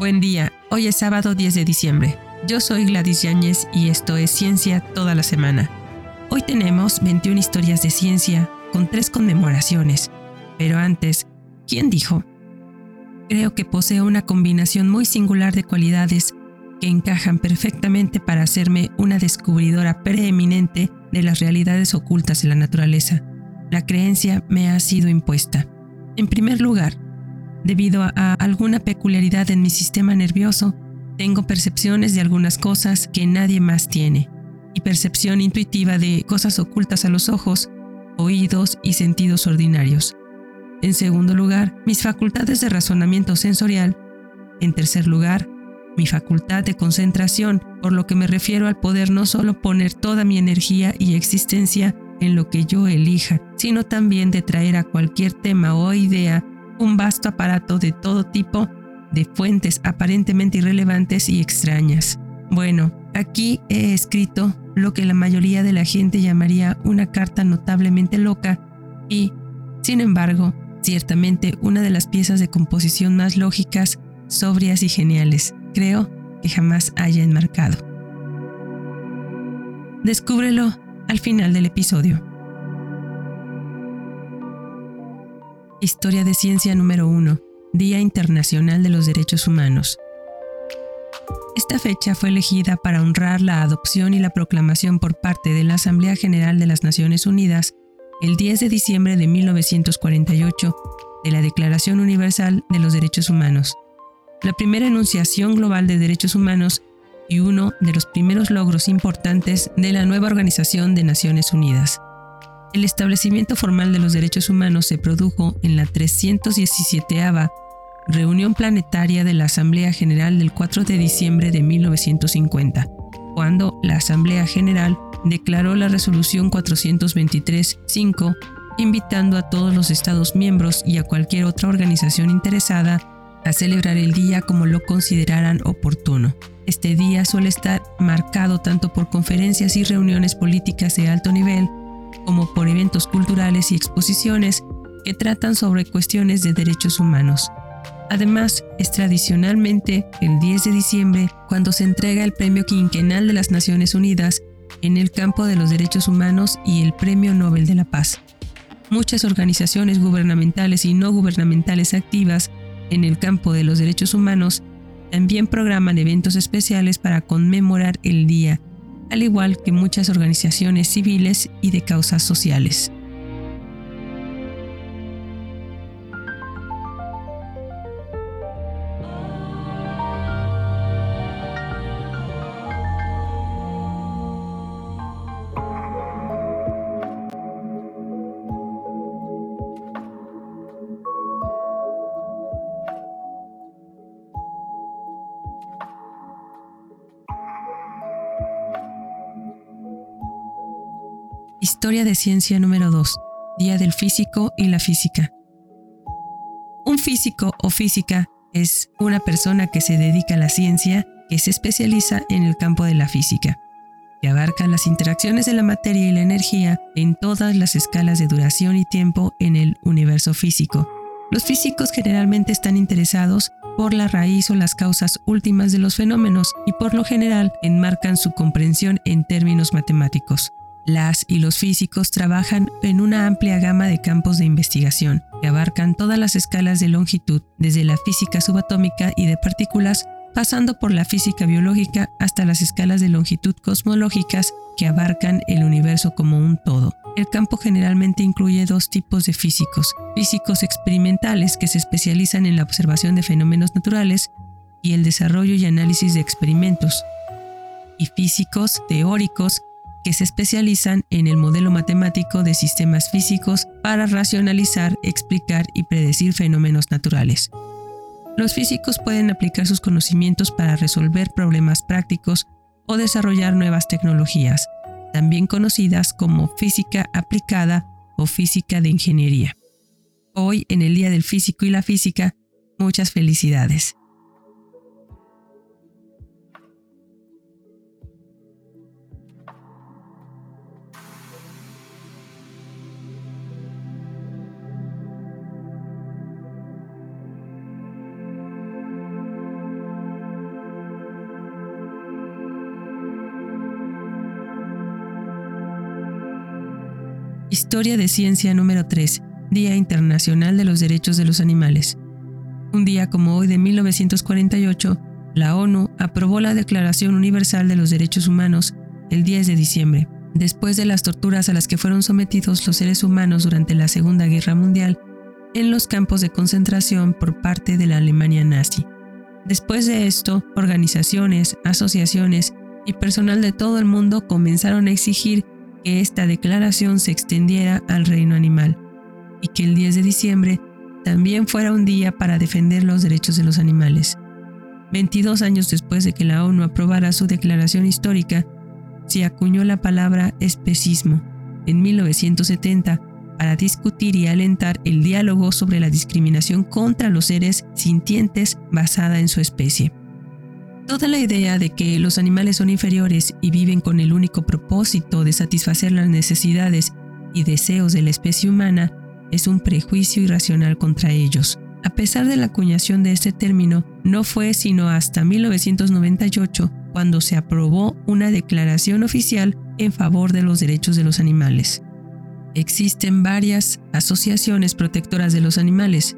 Buen día, hoy es sábado 10 de diciembre. Yo soy Gladys Yáñez y esto es Ciencia toda la semana. Hoy tenemos 21 historias de ciencia con tres conmemoraciones. Pero antes, ¿quién dijo? Creo que poseo una combinación muy singular de cualidades que encajan perfectamente para hacerme una descubridora preeminente de las realidades ocultas de la naturaleza. La creencia me ha sido impuesta. En primer lugar, debido a, alguna peculiaridad en mi sistema nervioso, tengo percepciones de algunas cosas que nadie más tiene, y percepción intuitiva de cosas ocultas a los ojos, oídos y sentidos ordinarios. En segundo lugar, mis facultades de razonamiento sensorial. En tercer lugar, mi facultad de concentración, por lo que me refiero al poder no solo poner toda mi energía y existencia en lo que yo elija, sino también de traer a cualquier tema o idea un vasto aparato de todo tipo de fuentes aparentemente irrelevantes y extrañas. Bueno, aquí he escrito lo que la mayoría de la gente llamaría una carta notablemente loca y, sin embargo, ciertamente una de las piezas de composición más lógicas, sobrias y geniales creo que jamás haya enmarcado. Descúbrelo al final del episodio. Historia de Ciencia número 1, Día Internacional de los Derechos Humanos. Esta fecha fue elegida para honrar la adopción y la proclamación por parte de la Asamblea General de las Naciones Unidas el 10 de diciembre de 1948 de la Declaración Universal de los Derechos Humanos, la primera enunciación global de derechos humanos y uno de los primeros logros importantes de la nueva Organización de Naciones Unidas. El establecimiento formal de los derechos humanos se produjo en la 317 reunión planetaria de la Asamblea General del 4 de diciembre de 1950, cuando la Asamblea General declaró la resolución 423-5 invitando a todos los Estados miembros y a cualquier otra organización interesada a celebrar el día como lo consideraran oportuno. Este día suele estar marcado tanto por conferencias y reuniones políticas de alto nivel como por eventos culturales y exposiciones que tratan sobre cuestiones de derechos humanos. Además, es tradicionalmente el 10 de diciembre cuando se entrega el Premio Quinquenal de las Naciones Unidas en el campo de los derechos humanos y el Premio Nobel de la Paz. Muchas organizaciones gubernamentales y no gubernamentales activas en el campo de los derechos humanos también programan eventos especiales para conmemorar el día, al igual que muchas organizaciones civiles y de causas sociales. Historia de Ciencia número 2. Día del Físico y la Física. Un físico o física es una persona que se dedica a la ciencia, que se especializa en el campo de la física, que abarca las interacciones de la materia y la energía en todas las escalas de duración y tiempo en el universo físico. Los físicos generalmente están interesados por la raíz o las causas últimas de los fenómenos y por lo general enmarcan su comprensión en términos matemáticos. Las y los físicos trabajan en una amplia gama de campos de investigación que abarcan todas las escalas de longitud, desde la física subatómica y de partículas, pasando por la física biológica hasta las escalas de longitud cosmológicas que abarcan el universo como un todo. El campo generalmente incluye dos tipos de físicos, físicos experimentales que se especializan en la observación de fenómenos naturales y el desarrollo y análisis de experimentos, y físicos teóricos que se especializan en el modelo matemático de sistemas físicos para racionalizar, explicar y predecir fenómenos naturales. Los físicos pueden aplicar sus conocimientos para resolver problemas prácticos o desarrollar nuevas tecnologías, también conocidas como física aplicada o física de ingeniería. Hoy, en el Día del Físico y la Física, muchas felicidades. Historia de Ciencia número 3, Día Internacional de los Derechos de los Animales. Un día como hoy de 1948, la ONU aprobó la Declaración Universal de los Derechos Humanos el 10 de diciembre, después de las torturas a las que fueron sometidos los seres humanos durante la Segunda Guerra Mundial en los campos de concentración por parte de la Alemania nazi. Después de esto, organizaciones, asociaciones y personal de todo el mundo comenzaron a exigir que esta declaración se extendiera al reino animal y que el 10 de diciembre también fuera un día para defender los derechos de los animales. 22 años después de que la ONU aprobara su declaración histórica, se acuñó la palabra especismo en 1970 para discutir y alentar el diálogo sobre la discriminación contra los seres sintientes basada en su especie. Toda la idea de que los animales son inferiores y viven con el único propósito de satisfacer las necesidades y deseos de la especie humana es un prejuicio irracional contra ellos. A pesar de la acuñación de este término, no fue sino hasta 1998 cuando se aprobó una declaración oficial en favor de los derechos de los animales. Existen varias asociaciones protectoras de los animales,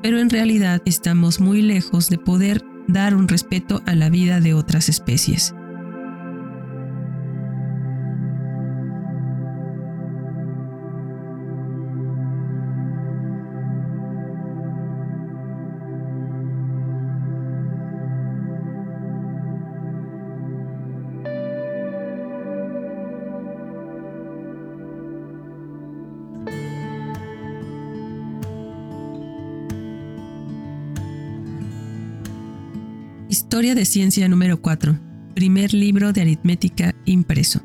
pero en realidad estamos muy lejos de poder dar un respeto a la vida de otras especies. Historia de Ciencia número 4. Primer libro de aritmética impreso.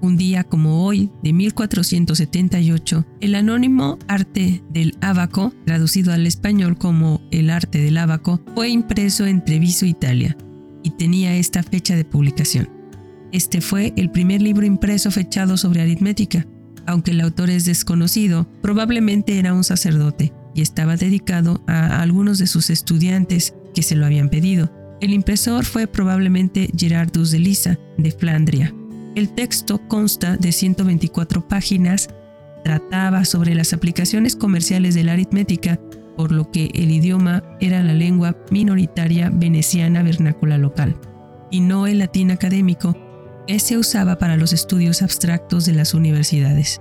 Un día como hoy, de 1478, el anónimo Arte del Ábaco, traducido al español como El Arte del Ábaco, fue impreso en Treviso, Italia, y tenía esta fecha de publicación. Este fue el primer libro impreso fechado sobre aritmética. Aunque el autor es desconocido, probablemente era un sacerdote y estaba dedicado a algunos de sus estudiantes que se lo habían pedido. El impresor fue probablemente Gerardus de Lisa, de Flandria. El texto consta de 124 páginas, trataba sobre las aplicaciones comerciales de la aritmética, por lo que el idioma era la lengua minoritaria veneciana vernácula local, y no el latín académico que se usaba para los estudios abstractos de las universidades.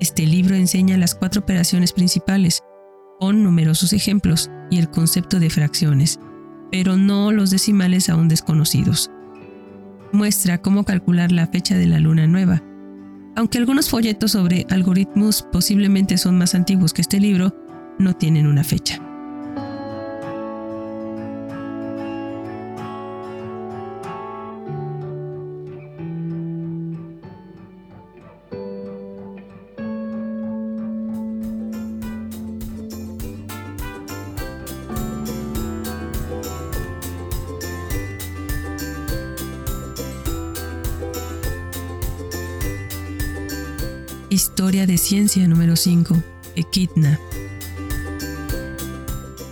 Este libro enseña las cuatro operaciones principales, con numerosos ejemplos y el concepto de fracciones, pero no los decimales aún desconocidos. Muestra cómo calcular la fecha de la luna nueva. Aunque algunos folletos sobre algoritmos posiblemente son más antiguos que este libro, no tienen una fecha. Historia de Ciencia número 5, Equidna.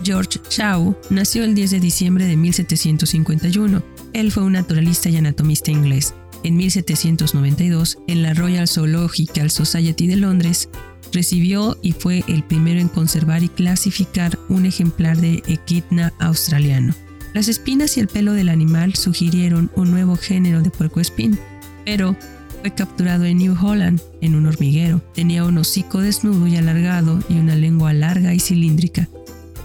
George Shaw nació el 10 de diciembre de 1751. Él fue un naturalista y anatomista inglés. En 1792, en la Royal Zoological Society de Londres, recibió y fue el primero en conservar y clasificar un ejemplar de Equidna australiano. Las espinas y el pelo del animal sugirieron un nuevo género de puercoespín, pero fue capturado en New Holland, en un hormiguero. Tenía un hocico desnudo y alargado y una lengua larga y cilíndrica.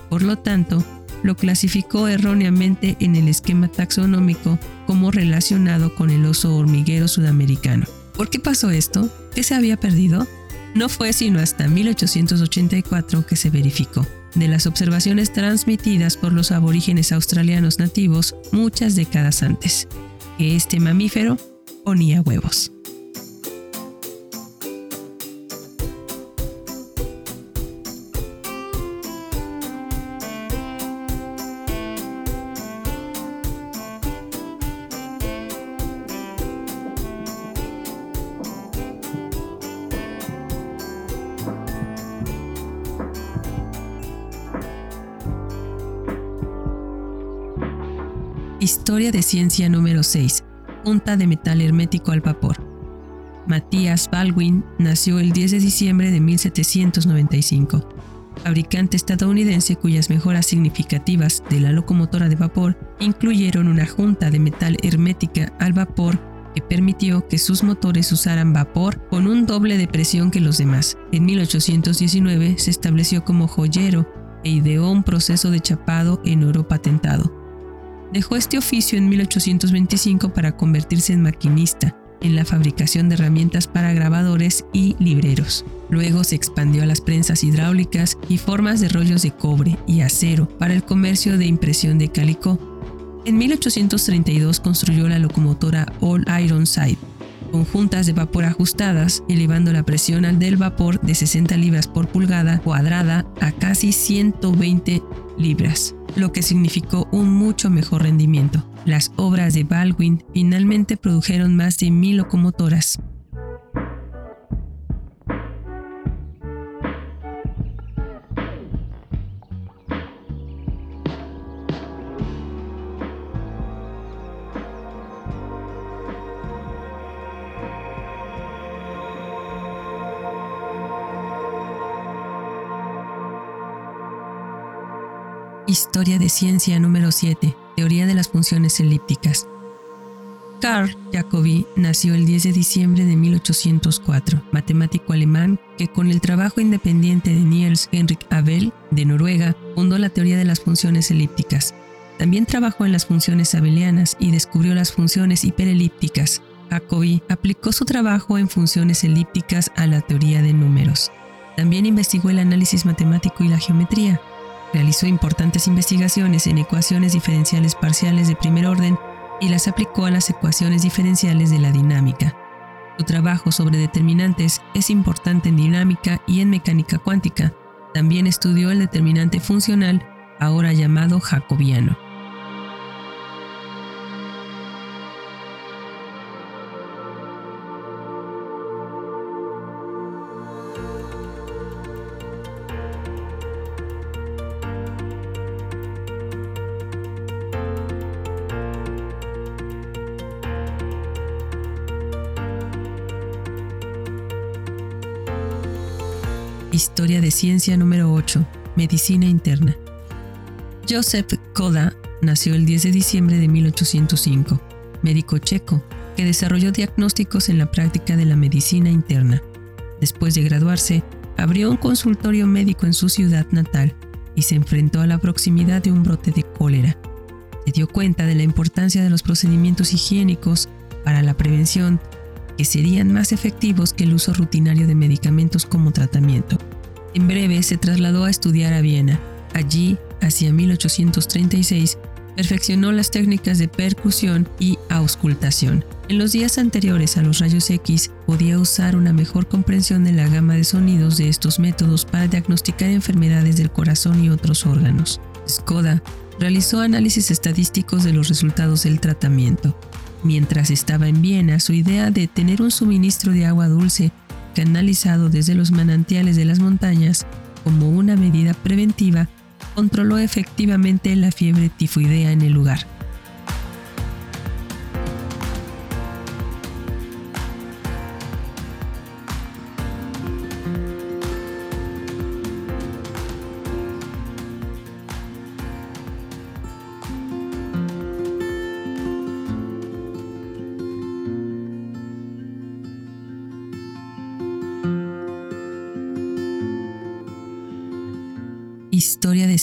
Por lo tanto, lo clasificó erróneamente en el esquema taxonómico como relacionado con el oso hormiguero sudamericano. ¿Por qué pasó esto? ¿Qué se había perdido? No fue sino hasta 1884 que se verificó. De las observaciones transmitidas por los aborígenes australianos nativos muchas décadas antes, que este mamífero ponía huevos. Historia de ciencia número 6. Punta de metal hermético al vapor. Matthias Baldwin nació el 10 de diciembre de 1795, fabricante estadounidense cuyas mejoras significativas de la locomotora de vapor incluyeron una junta de metal hermética al vapor que permitió que sus motores usaran vapor con un doble de presión que los demás. En 1819 se estableció como joyero e ideó un proceso de chapado en oro patentado. Dejó este oficio en 1825 para convertirse en maquinista en la fabricación de herramientas para grabadores y libreros. Luego se expandió a las prensas hidráulicas y formas de rollos de cobre y acero para el comercio de impresión de calicó. En 1832 construyó la locomotora All Ironside, con juntas de vapor ajustadas, elevando la presión al del vapor de 60 libras por pulgada cuadrada a casi 120 libras, lo que significó un mucho mejor rendimiento. Las obras de Baldwin finalmente produjeron más de mil locomotoras. Historia de ciencia número 7. Teoría de las funciones elípticas. Carl Jacobi nació el 10 de diciembre de 1804, matemático alemán que con el trabajo independiente de Niels Henrik Abel de Noruega fundó la teoría de las funciones elípticas. También trabajó en las funciones abelianas y descubrió las funciones hiperelípticas. Jacobi aplicó su trabajo en funciones elípticas a la teoría de números. También investigó el análisis matemático y la geometría. Realizó importantes investigaciones en ecuaciones diferenciales parciales de primer orden y las aplicó a las ecuaciones diferenciales de la dinámica. Su trabajo sobre determinantes es importante en dinámica y en mecánica cuántica. También estudió el determinante funcional, ahora llamado jacobiano. Historia de Ciencia número 8. Medicina Interna. Joseph Koda nació el 10 de diciembre de 1805, médico checo que desarrolló diagnósticos en la práctica de la medicina interna. Después de graduarse, abrió un consultorio médico en su ciudad natal y se enfrentó a la proximidad de un brote de cólera. Se dio cuenta de la importancia de los procedimientos higiénicos para la prevención que serían más efectivos que el uso rutinario de medicamentos como tratamiento. En breve se trasladó a estudiar a Viena. Allí, hacia 1836, perfeccionó las técnicas de percusión y auscultación. En los días anteriores a los rayos X podía usar una mejor comprensión de la gama de sonidos de estos métodos para diagnosticar enfermedades del corazón y otros órganos. Skoda realizó análisis estadísticos de los resultados del tratamiento. Mientras estaba en Viena, su idea de tener un suministro de agua dulce canalizado desde los manantiales de las montañas como una medida preventiva controló efectivamente la fiebre tifoidea en el lugar.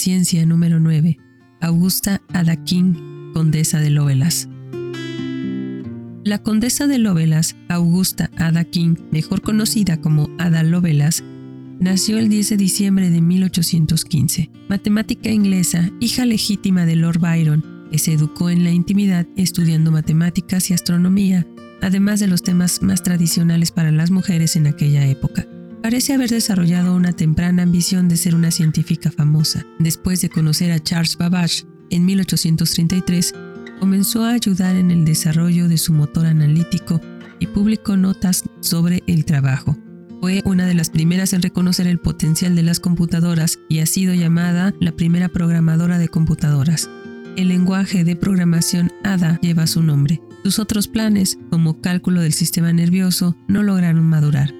Historia de Ciencia número 9. Augusta Ada King, condesa de Lovelas. La condesa de Lovelas, Augusta Ada King, mejor conocida como Ada Lovelas, nació el 10 de diciembre de 1815. Matemática inglesa, hija legítima de Lord Byron, que se educó en la intimidad estudiando matemáticas y astronomía, además de los temas más tradicionales para las mujeres en aquella época. Parece haber desarrollado una temprana ambición de ser una científica famosa. Después de conocer a Charles Babbage en 1833, comenzó a ayudar en el desarrollo de su motor analítico y publicó notas sobre el trabajo. Fue una de las primeras en reconocer el potencial de las computadoras y ha sido llamada la primera programadora de computadoras. El lenguaje de programación ADA lleva su nombre. Sus otros planes, como cálculo del sistema nervioso, no lograron madurar.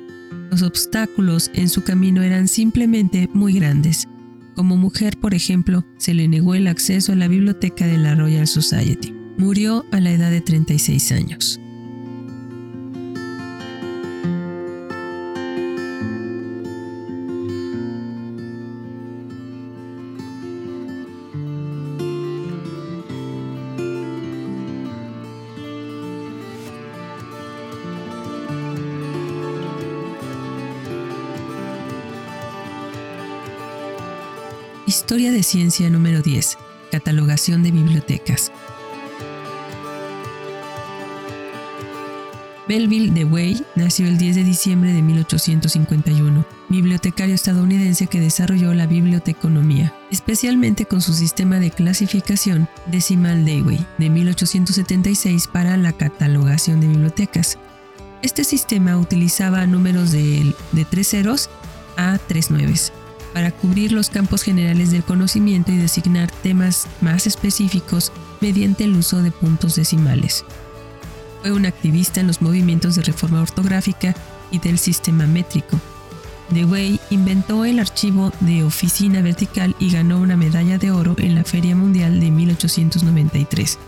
Los obstáculos en su camino eran simplemente muy grandes. Como mujer, por ejemplo, se le negó el acceso a la biblioteca de la Royal Society. Murió a la edad de 36 años. Historia de Ciencia número 10. Catalogación de bibliotecas. Belville Dewey nació el 10 de diciembre de 1851, bibliotecario estadounidense que desarrolló la biblioteconomía, especialmente con su sistema de clasificación decimal Dewey de 1876 para la catalogación de bibliotecas. Este sistema utilizaba números de, de tres ceros a tres nueves para cubrir los campos generales del conocimiento y designar temas más específicos mediante el uso de puntos decimales. Fue un activista en los movimientos de reforma ortográfica y del sistema métrico. Dewey inventó el archivo de oficina vertical y ganó una medalla de oro en la Feria Mundial de 1893.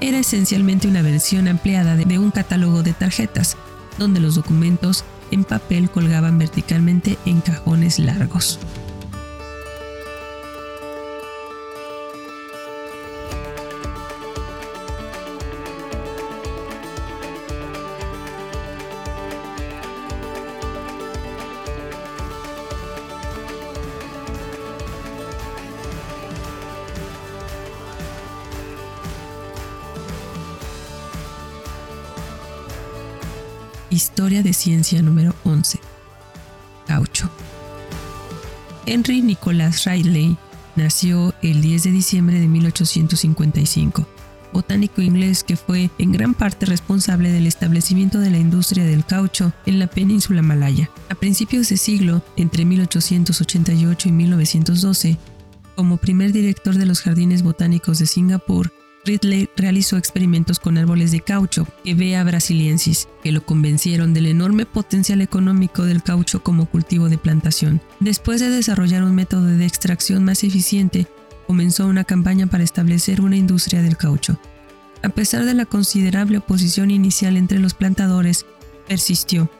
Era esencialmente una versión ampliada de un catálogo de tarjetas, donde los documentos en papel colgaban verticalmente en cajones largos. De Ciencia número 11. Caucho. Henry Nicholas Riley nació el 10 de diciembre de 1855, botánico inglés que fue en gran parte responsable del establecimiento de la industria del caucho en la península malaya. A principios de siglo, entre 1888 y 1912, como primer director de los jardines botánicos de Singapur, Ridley realizó experimentos con árboles de caucho, Evea brasiliensis, que lo convencieron del enorme potencial económico del caucho como cultivo de plantación. Después de desarrollar un método de extracción más eficiente, comenzó una campaña para establecer una industria del caucho. A pesar de la considerable oposición inicial entre los plantadores, persistió,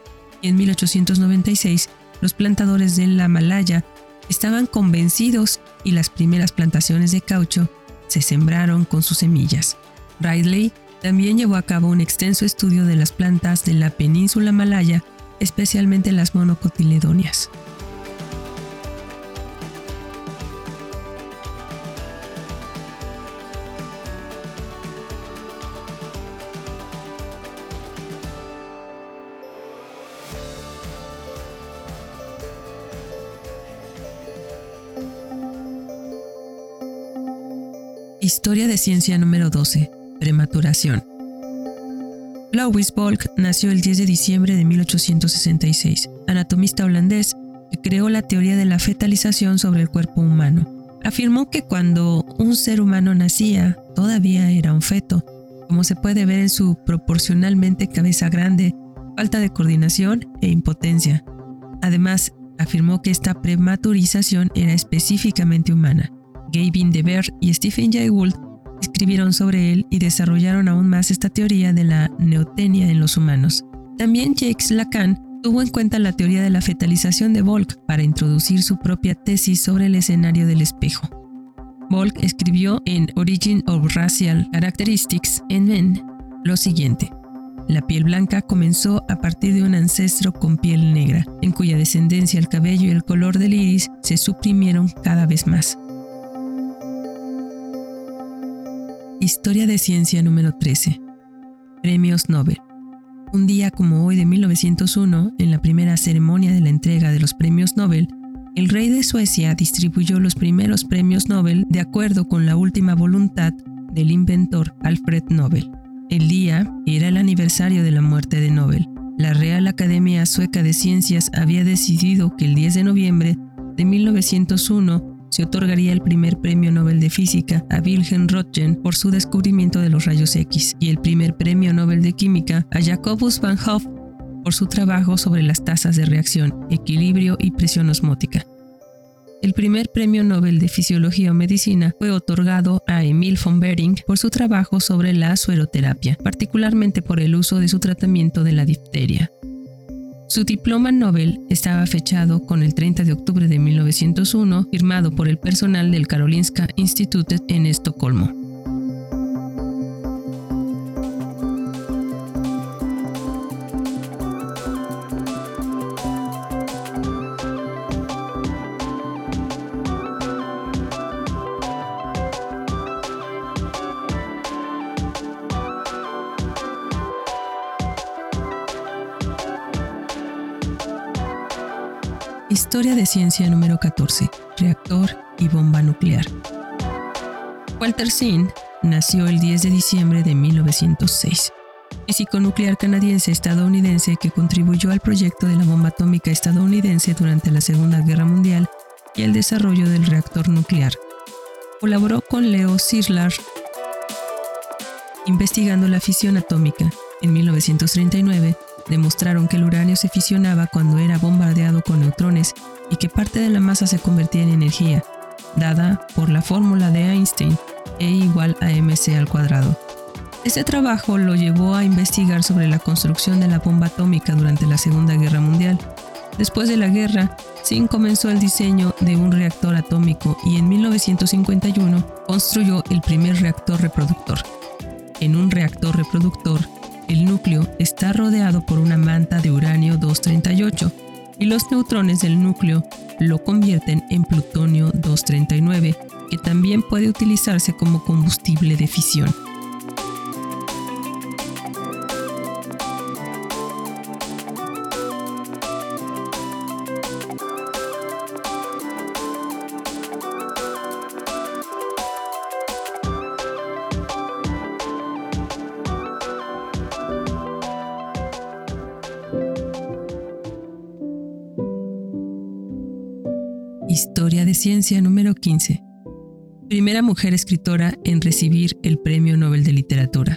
y en 1896 los plantadores de la Malaya estaban convencidos y las primeras plantaciones de caucho se sembraron con sus semillas. Ridley también llevó a cabo un extenso estudio de las plantas de la península malaya, especialmente las monocotiledonias. Historia de ciencia número 12. Prematuración. Louis Bolk nació el 10 de diciembre de 1866, anatomista holandés que creó la teoría de la fetalización sobre el cuerpo humano. Afirmó que cuando un ser humano nacía, todavía era un feto, como se puede ver en su proporcionalmente cabeza grande, falta de coordinación e impotencia. Además, afirmó que esta prematurización era específicamente humana. Gavin de y Stephen Jay Gould escribieron sobre él y desarrollaron aún más esta teoría de la neotenia en los humanos. También Jacques Lacan tuvo en cuenta la teoría de la fetalización de Volk para introducir su propia tesis sobre el escenario del espejo. Volk escribió en Origin of Racial Characteristics en Men lo siguiente. La piel blanca comenzó a partir de un ancestro con piel negra, en cuya descendencia el cabello y el color del iris se suprimieron cada vez más. Historia de Ciencia número 13. Premios Nobel. Un día como hoy de 1901, en la primera ceremonia de la entrega de los premios Nobel, el rey de Suecia distribuyó los primeros premios Nobel de acuerdo con la última voluntad del inventor Alfred Nobel. El día era el aniversario de la muerte de Nobel. La Real Academia Sueca de Ciencias había decidido que el 10 de noviembre de 1901 se otorgaría el primer premio Nobel de Física a Wilhelm Röntgen por su descubrimiento de los rayos X y el primer premio Nobel de Química a Jacobus van Hoff por su trabajo sobre las tasas de reacción, equilibrio y presión osmótica. El primer premio Nobel de Fisiología o Medicina fue otorgado a Emil von Behring por su trabajo sobre la sueroterapia, particularmente por el uso de su tratamiento de la difteria. Su diploma Nobel estaba fechado con el 30 de octubre de 1901, firmado por el personal del Karolinska Institutet en Estocolmo. Ciencia número 14. Reactor y bomba nuclear. Walter Sinn nació el 10 de diciembre de 1906. Físico nuclear canadiense estadounidense que contribuyó al proyecto de la bomba atómica estadounidense durante la Segunda Guerra Mundial y al desarrollo del reactor nuclear. Colaboró con Leo Szilard investigando la fisión atómica. En 1939 demostraron que el uranio se fisionaba cuando era bombardeado con neutrones y que parte de la masa se convertía en energía, dada por la fórmula de Einstein, E igual a mc al cuadrado. Este trabajo lo llevó a investigar sobre la construcción de la bomba atómica durante la Segunda Guerra Mundial. Después de la guerra, Singh comenzó el diseño de un reactor atómico y en 1951 construyó el primer reactor reproductor. En un reactor reproductor, el núcleo está rodeado por una manta de uranio 238 y los neutrones del núcleo lo convierten en plutonio 239, que también puede utilizarse como combustible de fisión. Historia de Ciencia número 15. Primera mujer escritora en recibir el Premio Nobel de Literatura.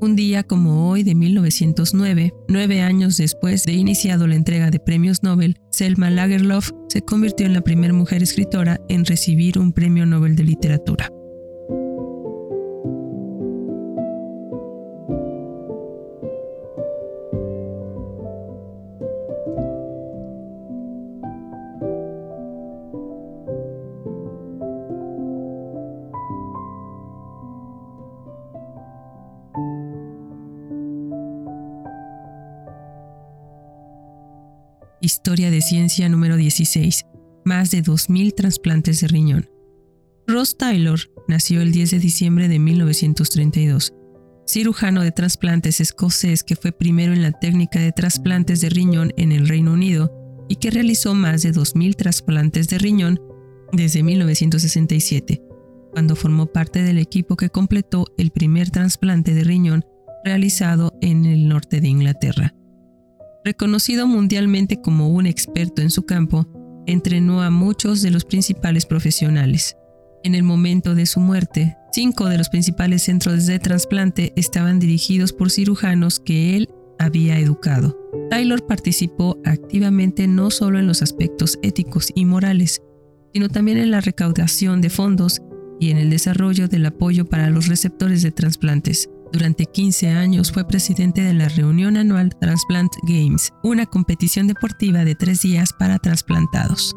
Un día como hoy de 1909, nueve años después de iniciado la entrega de premios Nobel, Selma Lagerlof se convirtió en la primera mujer escritora en recibir un Premio Nobel de Literatura. Ciencia número 16. Más de 2.000 trasplantes de riñón. Ross Taylor nació el 10 de diciembre de 1932. Cirujano de trasplantes escocés que fue primero en la técnica de trasplantes de riñón en el Reino Unido y que realizó más de 2.000 trasplantes de riñón desde 1967, cuando formó parte del equipo que completó el primer trasplante de riñón realizado en el norte de Inglaterra. Reconocido mundialmente como un experto en su campo, entrenó a muchos de los principales profesionales. En el momento de su muerte, cinco de los principales centros de trasplante estaban dirigidos por cirujanos que él había educado. Taylor participó activamente no solo en los aspectos éticos y morales, sino también en la recaudación de fondos y en el desarrollo del apoyo para los receptores de trasplantes. Durante 15 años fue presidente de la reunión anual Transplant Games, una competición deportiva de tres días para trasplantados.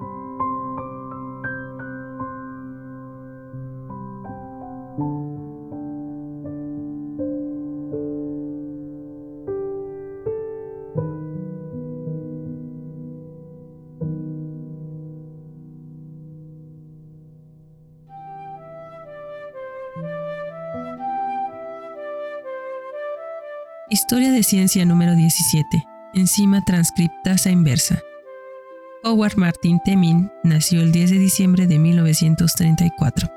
Historia de ciencia número 17. Enzima transcriptasa inversa. Howard Martin Temin nació el 10 de diciembre de 1934.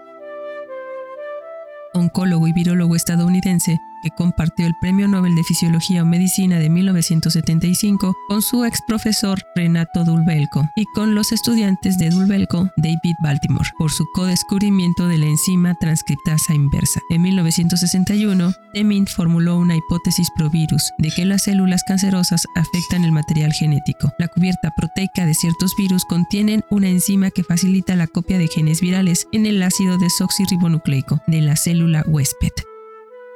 Oncólogo y virólogo estadounidense que compartió el Premio Nobel de Fisiología o Medicina de 1975 con su ex profesor Renato Dulbelco y con los estudiantes de Dulbelco, David Baltimore, por su co-descubrimiento de la enzima transcriptasa inversa. En 1961, Demint formuló una hipótesis pro virus de que las células cancerosas afectan el material genético. La cubierta proteica de ciertos virus contienen una enzima que facilita la copia de genes virales en el ácido desoxirribonucleico de la célula huésped.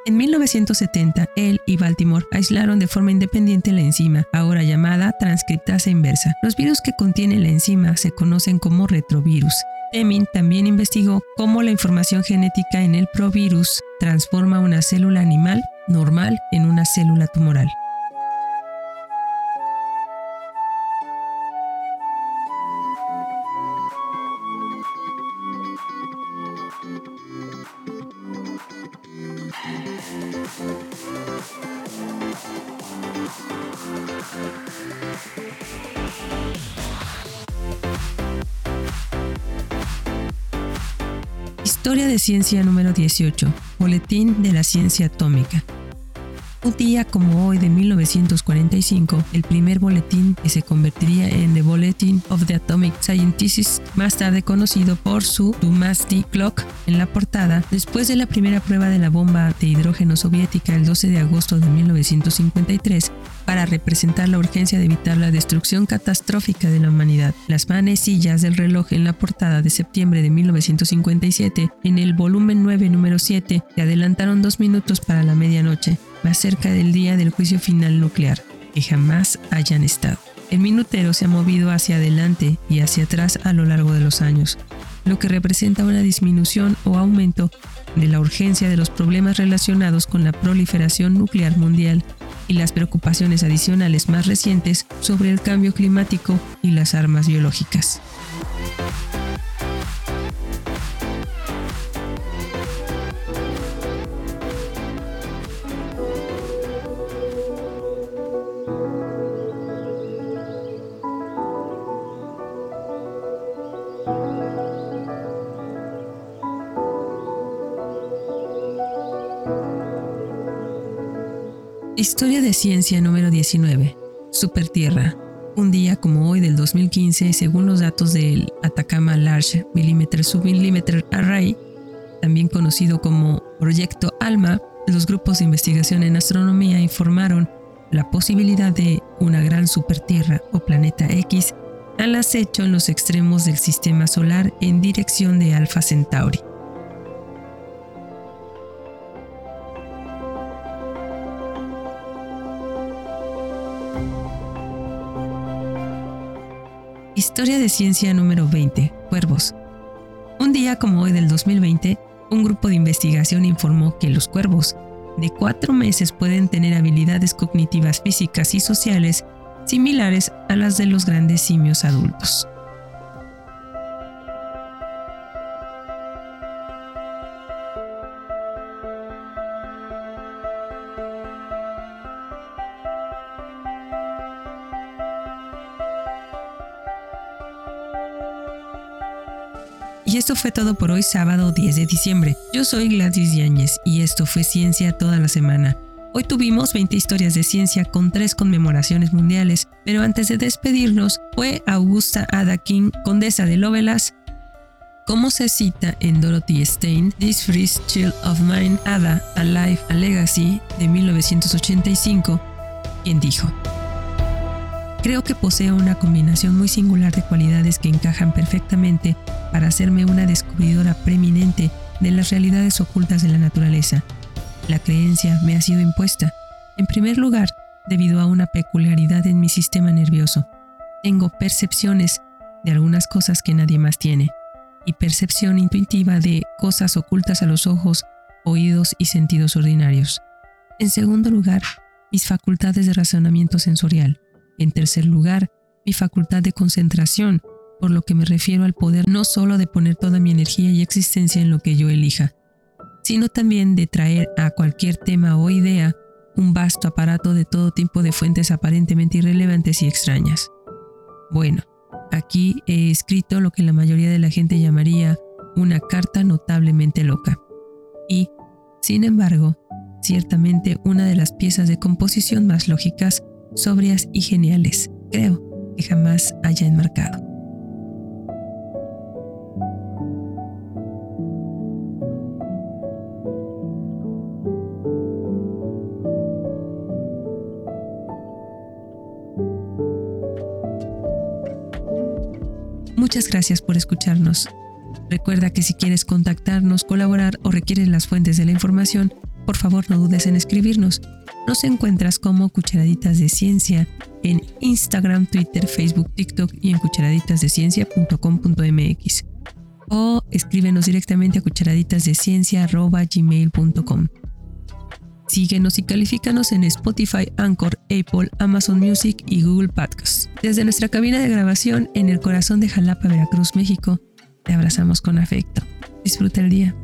En 1970, él y Baltimore aislaron de forma independiente la enzima, ahora llamada transcriptasa inversa. Los virus que contienen la enzima se conocen como retrovirus. Deming también investigó cómo la información genética en el provirus transforma una célula animal normal en una célula tumoral. Ciencia número 18. Boletín de la Ciencia Atómica. Un día como hoy de 1945, el primer boletín que se convertiría en The Bulletin of the Atomic Scientists, más tarde conocido por su Dumasty Clock en la portada, después de la primera prueba de la bomba de hidrógeno soviética el 12 de agosto de 1953, para representar la urgencia de evitar la destrucción catastrófica de la humanidad. Las manecillas del reloj en la portada de septiembre de 1957, en el volumen 9 número 7, se adelantaron dos minutos para la medianoche más cerca del día del juicio final nuclear, que jamás hayan estado. El minutero se ha movido hacia adelante y hacia atrás a lo largo de los años, lo que representa una disminución o aumento de la urgencia de los problemas relacionados con la proliferación nuclear mundial y las preocupaciones adicionales más recientes sobre el cambio climático y las armas biológicas. Historia de ciencia número 19. Supertierra. Un día como hoy del 2015, según los datos del Atacama Large Millimeter Submillimeter Array, también conocido como Proyecto ALMA, los grupos de investigación en astronomía informaron la posibilidad de una gran supertierra o planeta X al acecho en los extremos del sistema solar en dirección de Alpha Centauri. Historia de ciencia número 20. Cuervos. Un día como hoy del 2020, un grupo de investigación informó que los cuervos de cuatro meses pueden tener habilidades cognitivas físicas y sociales similares a las de los grandes simios adultos. Y esto fue todo por hoy sábado 10 de diciembre. Yo soy Gladys Yáñez y esto fue Ciencia toda la semana. Hoy tuvimos 20 historias de ciencia con tres conmemoraciones mundiales, pero antes de despedirnos fue Augusta Ada King, condesa de Lovelas, como se cita en Dorothy Stein, This Freeze Child of Mine, Ada, A Life, A Legacy de 1985, quien dijo, Creo que poseo una combinación muy singular de cualidades que encajan perfectamente para hacerme una descubridora preeminente de las realidades ocultas de la naturaleza. La creencia me ha sido impuesta, en primer lugar, debido a una peculiaridad en mi sistema nervioso. Tengo percepciones de algunas cosas que nadie más tiene, y percepción intuitiva de cosas ocultas a los ojos, oídos y sentidos ordinarios. En segundo lugar, mis facultades de razonamiento sensorial. En tercer lugar, mi facultad de concentración, por lo que me refiero al poder no solo de poner toda mi energía y existencia en lo que yo elija, sino también de traer a cualquier tema o idea un vasto aparato de todo tipo de fuentes aparentemente irrelevantes y extrañas. Bueno, aquí he escrito lo que la mayoría de la gente llamaría una carta notablemente loca. Y, sin embargo, ciertamente una de las piezas de composición más lógicas, sobrias y geniales, creo, que jamás haya enmarcado. Muchas gracias por escucharnos. Recuerda que si quieres contactarnos, colaborar o requieres las fuentes de la información, por favor no dudes en escribirnos. Nos encuentras como Cucharaditas de Ciencia en Instagram, Twitter, Facebook, TikTok y en cucharaditasdeciencia.com.mx o escríbenos directamente a cucharaditasdeciencia.gmail.com. Síguenos y califícanos en Spotify, Anchor, Apple, Amazon Music y Google Podcasts. Desde nuestra cabina de grabación en el corazón de Jalapa, Veracruz, México, te abrazamos con afecto. Disfruta el día.